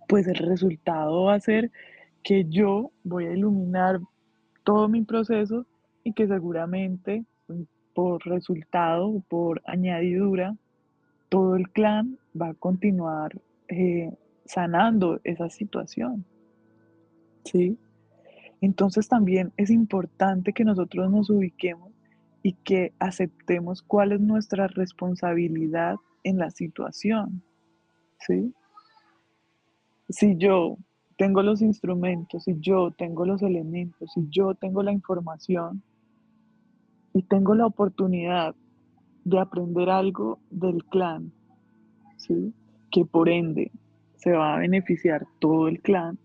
pues el resultado va a ser que yo voy a iluminar todo mi proceso y que seguramente por resultado, por añadidura, todo el clan va a continuar eh, sanando esa situación. ¿Sí? Entonces también es importante que nosotros nos ubiquemos y que aceptemos cuál es nuestra responsabilidad en la situación. ¿Sí? Si yo tengo los instrumentos, si yo tengo los elementos, si yo tengo la información, y tengo la oportunidad de aprender algo del clan, ¿sí? que por ende se va a beneficiar todo el clan,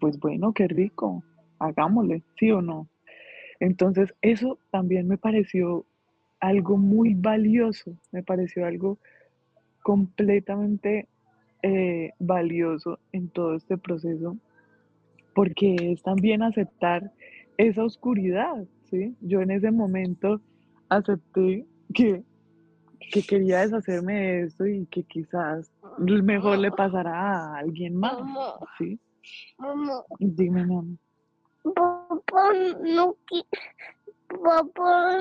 pues bueno, qué rico, hagámosle, sí o no. Entonces, eso también me pareció algo muy valioso, me pareció algo completamente eh, valioso en todo este proceso, porque es también aceptar esa oscuridad, yo en ese momento acepté que, que quería deshacerme de esto y que quizás mejor le pasara a alguien más, ¿sí? Mamá. Dime, mamá. Papá no Papá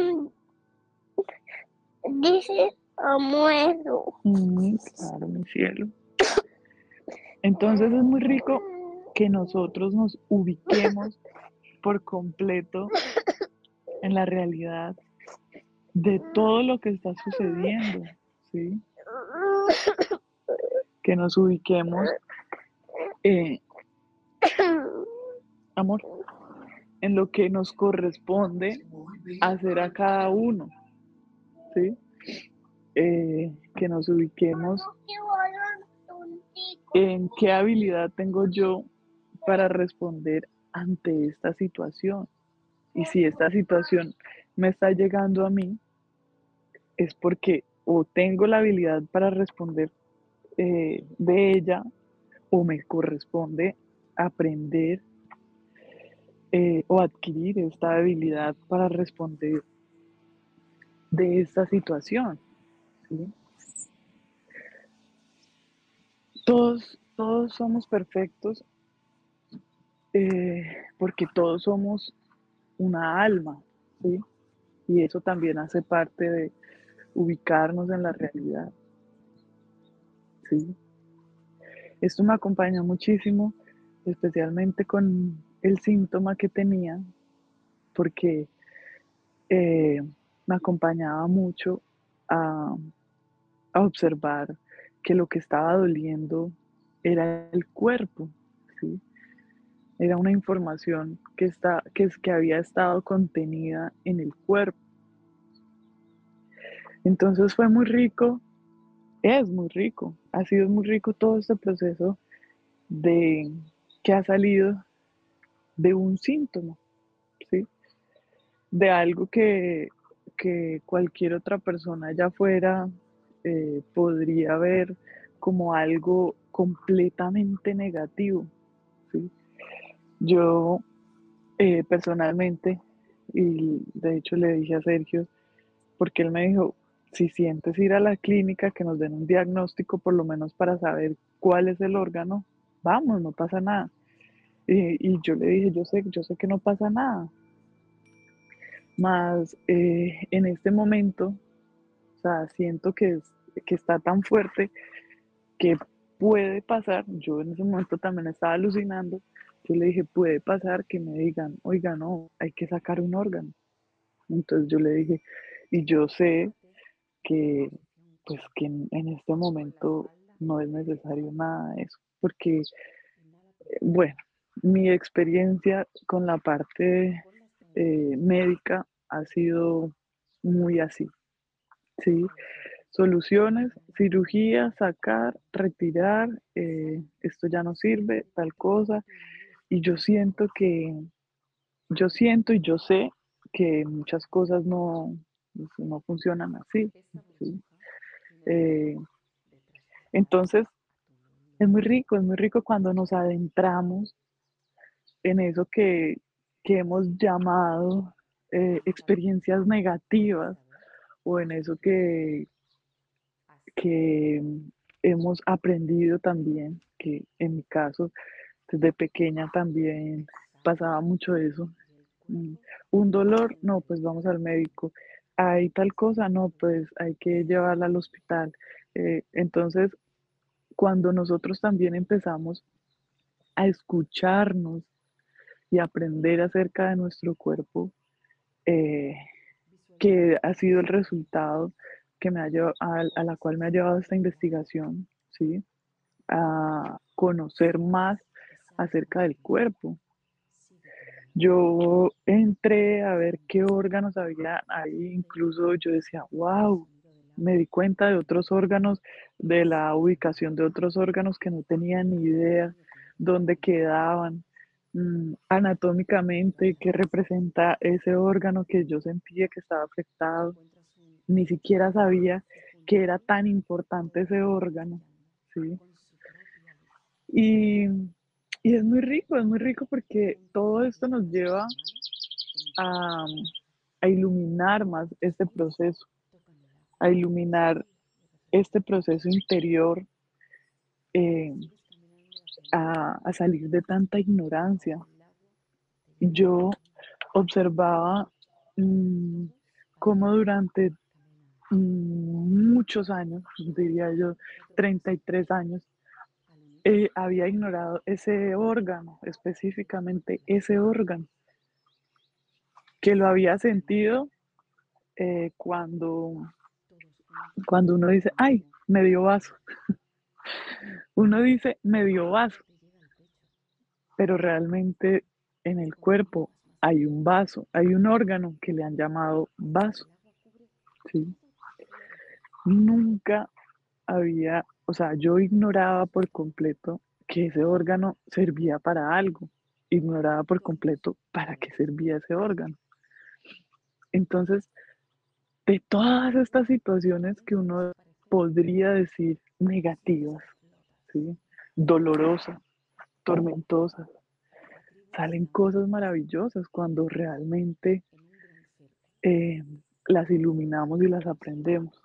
dice a muero. Mm, claro, mi cielo. Entonces es muy rico que nosotros nos ubiquemos por completo en la realidad de todo lo que está sucediendo, ¿sí? Que nos ubiquemos, amor, en lo que nos corresponde hacer a cada uno, ¿sí? Eh, que nos ubiquemos en qué habilidad tengo yo para responder ante esta situación. Y si esta situación me está llegando a mí, es porque o tengo la habilidad para responder eh, de ella o me corresponde aprender eh, o adquirir esta habilidad para responder de esta situación. Todos, todos somos perfectos eh, porque todos somos una alma, ¿sí? Y eso también hace parte de ubicarnos en la realidad, ¿sí? Esto me acompaña muchísimo, especialmente con el síntoma que tenía, porque eh, me acompañaba mucho a, a observar que lo que estaba doliendo era el cuerpo, ¿sí? Era una información que, está, que, que había estado contenida en el cuerpo. Entonces fue muy rico, es muy rico, ha sido muy rico todo este proceso de que ha salido de un síntoma, ¿sí? De algo que, que cualquier otra persona allá afuera eh, podría ver como algo completamente negativo. ¿sí? Yo eh, personalmente, y de hecho le dije a Sergio, porque él me dijo, si sientes ir a la clínica, que nos den un diagnóstico por lo menos para saber cuál es el órgano, vamos, no pasa nada. Y, yo le dije, yo sé, yo sé que no pasa nada. Más eh, en este momento, o sea, siento que, que está tan fuerte que puede pasar, yo en ese momento también estaba alucinando, yo le dije, puede pasar que me digan, oiga, no, hay que sacar un órgano. Entonces yo le dije, y yo sé que, pues que en, este momento no es necesario nada de eso, porque, eh, bueno, mi experiencia con la parte eh, médica ha sido muy así, ¿sí? Soluciones, cirugía, sacar, retirar, eh, esto ya no sirve, tal cosa, y yo siento que, yo siento y yo sé que muchas cosas no, no funcionan así, ¿sí? Eh, entonces, es muy rico, es muy rico cuando nos adentramos en eso que, que hemos llamado eh, experiencias negativas o en eso que, que hemos aprendido también, que en mi caso, desde pequeña también pasaba mucho eso. Mm, Un dolor, no, pues vamos al médico. Hay tal cosa, no, pues hay que llevarla al hospital. Eh, entonces, cuando nosotros también empezamos a escucharnos y aprender acerca de nuestro cuerpo, eh, que ha sido el resultado que me ha llevado, a, a, la cual me ha llevado esta investigación, ¿sí? A conocer más acerca del cuerpo. Yo entré a ver qué órganos había ahí, incluso yo decía, wow, me di cuenta de otros órganos, de la ubicación de otros órganos que no tenía ni idea dónde quedaban mmm, anatómicamente, qué representa ese órgano que yo sentía que estaba afectado. Ni siquiera sabía que era tan importante ese órgano, ¿sí? Y, y es muy rico, es muy rico porque todo esto nos lleva a, iluminar más este proceso, a iluminar este proceso interior, eh, a, salir de tanta ignorancia. Yo observaba mmm, cómo durante mmm, muchos años, diría yo, 33 años, eh, había ignorado ese órgano, específicamente ese órgano, que lo había sentido eh, cuando, cuando uno dice, ay, me dio vaso. uno dice, me dio vaso, pero realmente en el cuerpo hay un vaso, hay un órgano que le han llamado vaso. ¿sí? Nunca había o sea, yo ignoraba por completo que ese órgano servía para algo, ignoraba por completo para qué servía ese órgano. Entonces, de todas estas situaciones que uno podría decir negativas, ¿sí? dolorosas, tormentosas, salen cosas maravillosas cuando realmente eh, las iluminamos y las aprendemos,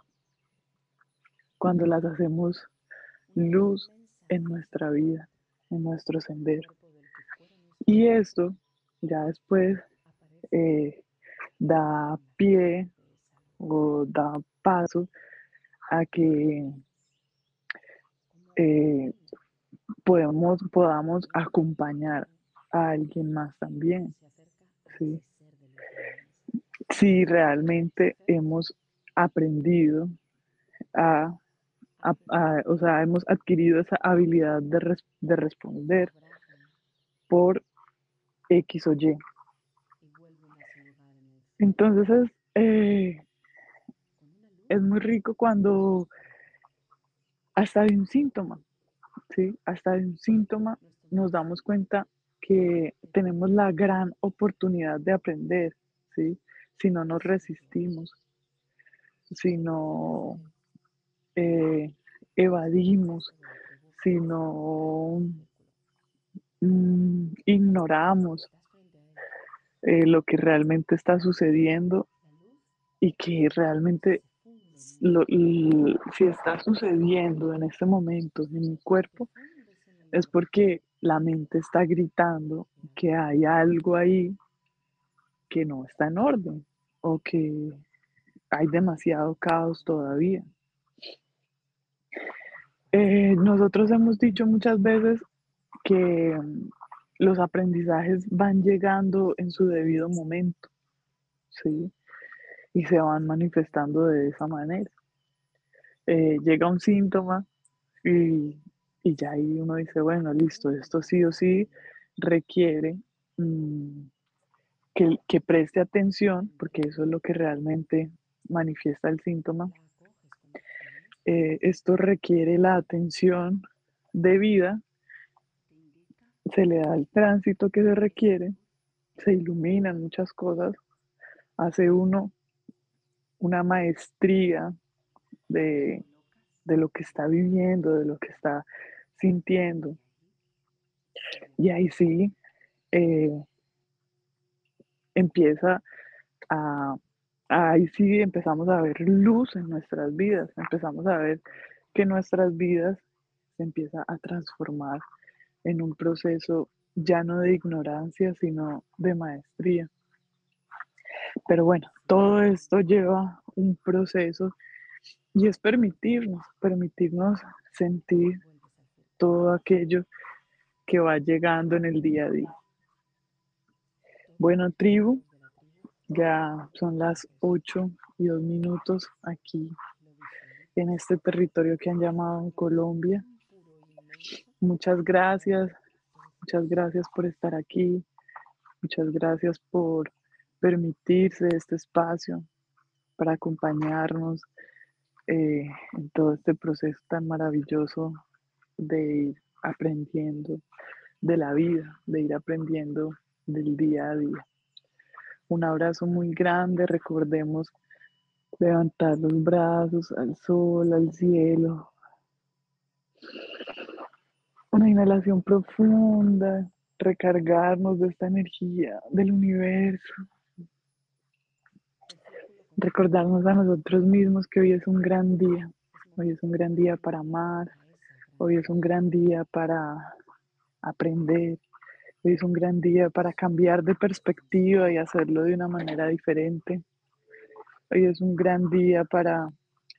cuando las hacemos luz en nuestra vida, en nuestro sendero. Y esto ya después eh, da pie o da paso a que eh, podemos, podamos acompañar a alguien más también. ¿sí? Si realmente hemos aprendido a, o sea, hemos adquirido esa habilidad de, res, de responder por X o Y. Entonces es, eh, es muy rico cuando hasta de un síntoma, ¿sí? Hasta de un síntoma nos damos cuenta que tenemos la gran oportunidad de aprender, ¿sí? Si no nos resistimos, si no eh, evadimos, si no mm, ignoramos eh, lo que realmente está sucediendo y que realmente lo, si está sucediendo en este momento en mi cuerpo, es porque la mente está gritando que hay algo ahí que no está en orden o que hay demasiado caos todavía. Eh, nosotros hemos dicho muchas veces que los aprendizajes van llegando en su debido momento, ¿sí? Y se van manifestando de esa manera. Eh, llega un síntoma y, y, ya ahí uno dice, bueno, listo, esto sí o sí requiere mmm, que, que preste atención, porque eso es lo que realmente manifiesta el síntoma. Eh, esto requiere la atención debida, se le da el tránsito que se requiere, se iluminan muchas cosas, hace uno una maestría de, de lo que está viviendo, de lo que está sintiendo. Y ahí sí eh, empieza a ahí sí empezamos a ver luz en nuestras vidas, empezamos a ver que nuestras vidas se empieza a transformar en un proceso ya no de ignorancia, sino de maestría. Pero bueno, todo esto lleva un proceso y es permitirnos, permitirnos sentir todo aquello que va llegando en el día a día. Bueno, tribu, ya son las 8 y 2 minutos aquí en este territorio que han llamado Colombia. Muchas gracias, muchas gracias por estar aquí, muchas gracias por permitirse este espacio para acompañarnos eh, en todo este proceso tan maravilloso de ir aprendiendo de la vida, de ir aprendiendo del día a día. Un abrazo muy grande, recordemos levantar los brazos al sol, al cielo. Una inhalación profunda, recargarnos de esta energía del universo. Recordarnos a nosotros mismos que hoy es un gran día. Hoy es un gran día para amar. Hoy es un gran día para aprender. Hoy es un gran día para cambiar de perspectiva y hacerlo de una manera diferente. Hoy es un gran día para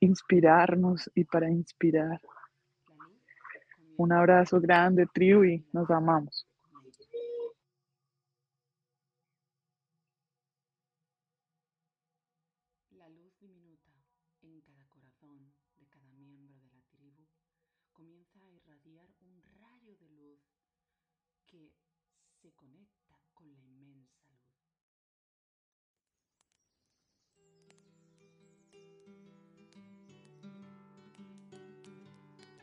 inspirarnos y para inspirar. Un abrazo grande, tribu, y nos amamos.